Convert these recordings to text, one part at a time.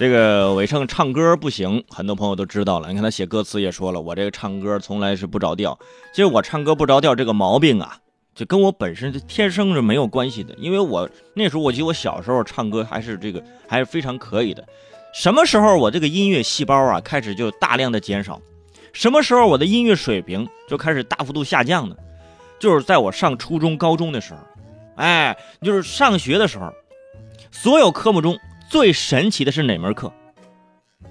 这个伟盛唱歌不行，很多朋友都知道了。你看他写歌词也说了，我这个唱歌从来是不着调。其实我唱歌不着调这个毛病啊，就跟我本身天生是没有关系的。因为我那时候，我记得我小时候唱歌还是这个还是非常可以的。什么时候我这个音乐细胞啊开始就大量的减少？什么时候我的音乐水平就开始大幅度下降呢？就是在我上初中、高中的时候，哎，就是上学的时候，所有科目中。最神奇的是哪门课？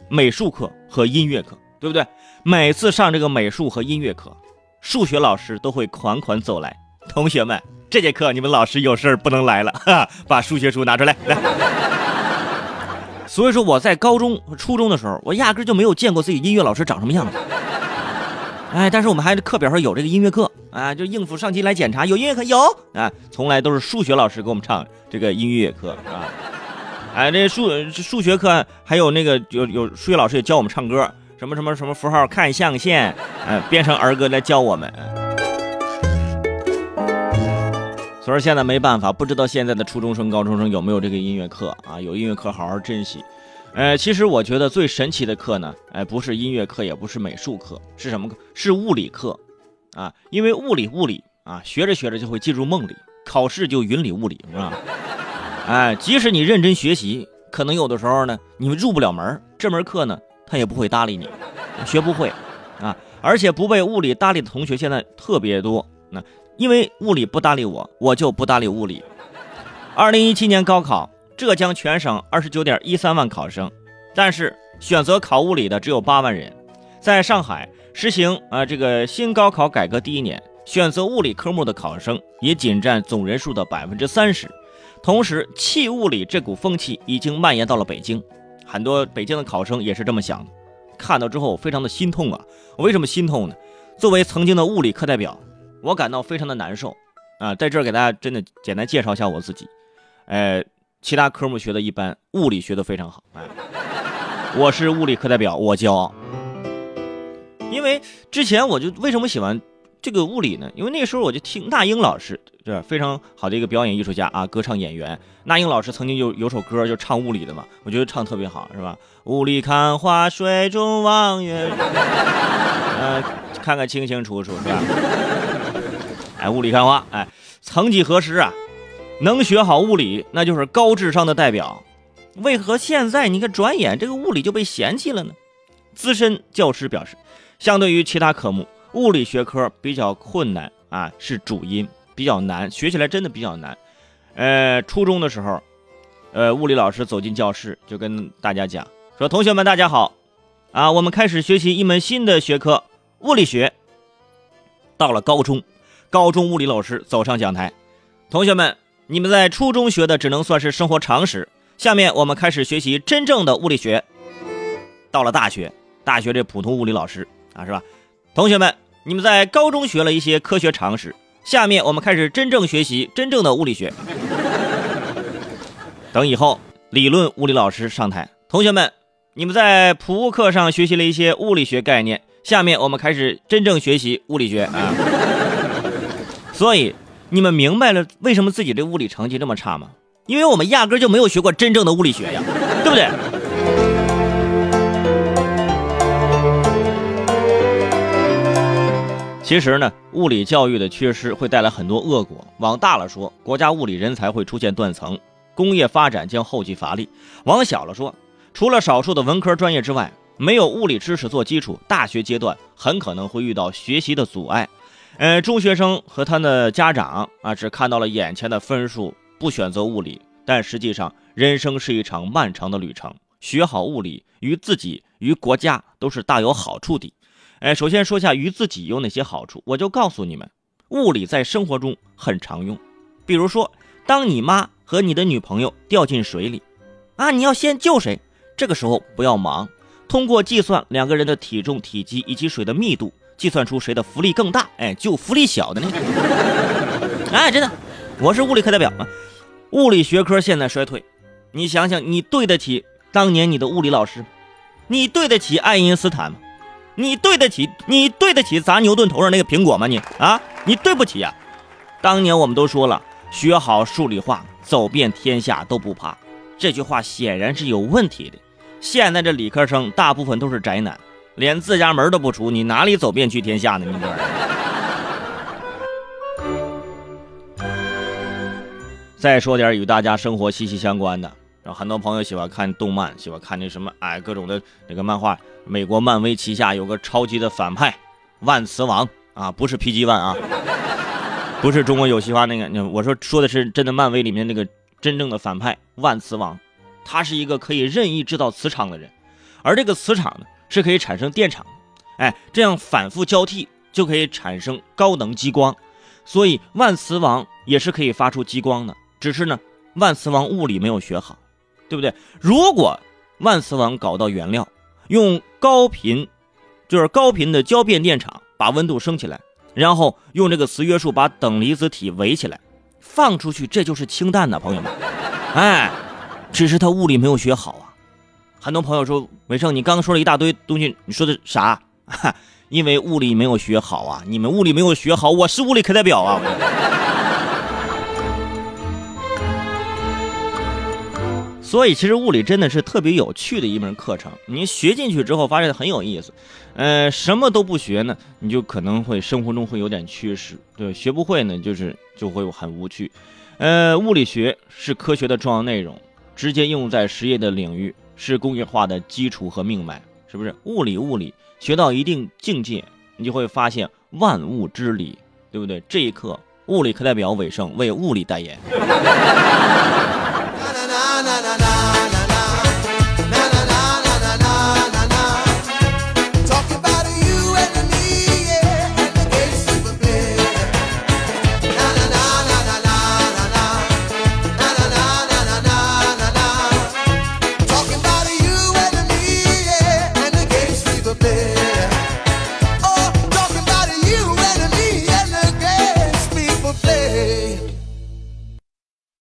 美术课和音乐课，对不对？每次上这个美术和音乐课，数学老师都会款款走来。同学们，这节课你们老师有事儿不能来了，哈，把数学书拿出来。来。所以说我在高中、初中的时候，我压根就没有见过自己音乐老师长什么样子。哎，但是我们还是课表上有这个音乐课啊，就应付上级来检查，有音乐课有啊，从来都是数学老师给我们唱这个音乐课啊。哎，那数数学课还有那个有有数学老师也教我们唱歌，什么什么什么符号看象限，哎，编成儿歌来教我们。所以现在没办法，不知道现在的初中生、高中生有没有这个音乐课啊？有音乐课好好珍惜。呃，其实我觉得最神奇的课呢，哎，不是音乐课，也不是美术课，是什么课？是物理课啊！因为物理物理啊，学着学着就会进入梦里，考试就云里雾里，是吧？哎，即使你认真学习，可能有的时候呢，你们入不了门这门课呢，他也不会搭理你，学不会啊。而且不被物理搭理的同学现在特别多。那因为物理不搭理我，我就不搭理物理。二零一七年高考，浙江全省二十九点一三万考生，但是选择考物理的只有八万人。在上海实行啊这个新高考改革第一年，选择物理科目的考生也仅占总人数的百分之三十。同时，弃物理这股风气已经蔓延到了北京，很多北京的考生也是这么想的。看到之后，非常的心痛啊！我为什么心痛呢？作为曾经的物理课代表，我感到非常的难受啊！在这儿给大家真的简单介绍一下我自己，呃，其他科目学的一般，物理学的非常好。哎，我是物理课代表，我骄傲。因为之前我就为什么喜欢？这个物理呢，因为那时候我就听那英老师，对非常好的一个表演艺术家啊，歌唱演员。那英老师曾经有有首歌就唱物理的嘛，我觉得唱特别好，是吧？雾里看花，水中望月，呃，看个清清楚楚，是吧？哎，雾里看花，哎，曾几何时啊，能学好物理那就是高智商的代表。为何现在你看转眼这个物理就被嫌弃了呢？资深教师表示，相对于其他科目。物理学科比较困难啊，是主因，比较难，学起来真的比较难。呃，初中的时候，呃，物理老师走进教室，就跟大家讲说：“同学们，大家好，啊，我们开始学习一门新的学科——物理学。”到了高中，高中物理老师走上讲台：“同学们，你们在初中学的只能算是生活常识，下面我们开始学习真正的物理学。”到了大学，大学这普通物理老师啊，是吧？同学们，你们在高中学了一些科学常识，下面我们开始真正学习真正的物理学。等以后理论物理老师上台，同学们，你们在普物课上学习了一些物理学概念，下面我们开始真正学习物理学啊。所以你们明白了为什么自己这物理成绩这么差吗？因为我们压根就没有学过真正的物理学呀，对不对？其实呢，物理教育的缺失会带来很多恶果。往大了说，国家物理人才会出现断层，工业发展将后继乏力；往小了说，除了少数的文科专业之外，没有物理知识做基础，大学阶段很可能会遇到学习的阻碍。呃，中学生和他的家长啊，只看到了眼前的分数，不选择物理，但实际上，人生是一场漫长的旅程。学好物理，于自己于国家都是大有好处的。哎，首先说下鱼自己有哪些好处，我就告诉你们，物理在生活中很常用。比如说，当你妈和你的女朋友掉进水里，啊，你要先救谁？这个时候不要忙，通过计算两个人的体重、体积以及水的密度，计算出谁的浮力更大。哎，救浮力小的那个。哎，真的，我是物理课代表嘛。物理学科现在衰退，你想想，你对得起当年你的物理老师？你对得起爱因斯坦吗？你对得起你对得起砸牛顿头上那个苹果吗？你啊，你对不起呀！当年我们都说了，学好数理化，走遍天下都不怕。这句话显然是有问题的。现在这理科生大部分都是宅男，连自家门都不出，你哪里走遍去天下呢？你这。再说点与大家生活息息相关的，很多朋友喜欢看动漫，喜欢看那什么，哎，各种的那个漫画。美国漫威旗下有个超级的反派，万磁王啊，不是 PG One 啊，不是中国有嘻哈那个，我说说的是真的漫威里面那个真正的反派万磁王。他是一个可以任意制造磁场的人，而这个磁场呢是可以产生电场，哎，这样反复交替就可以产生高能激光，所以万磁王也是可以发出激光的。只是呢，万磁王物理没有学好，对不对？如果万磁王搞到原料，用高频，就是高频的交变电场把温度升起来，然后用这个磁约束把等离子体围起来，放出去，这就是氢弹呐，朋友们，哎。只是他物理没有学好啊！很多朋友说：“伟胜，你刚刚说了一大堆东西，你说的啥？” 因为物理没有学好啊！你们物理没有学好，我是物理课代表啊！所以，其实物理真的是特别有趣的一门课程。你学进去之后，发现很有意思。呃，什么都不学呢，你就可能会生活中会有点缺失。对，学不会呢，就是就会很无趣。呃，物理学是科学的重要内容。直接应用在实业的领域，是工业化的基础和命脉，是不是？物理，物理学到一定境界，你就会发现万物之理，对不对？这一刻，物理课代表伟盛为物理代言。na na na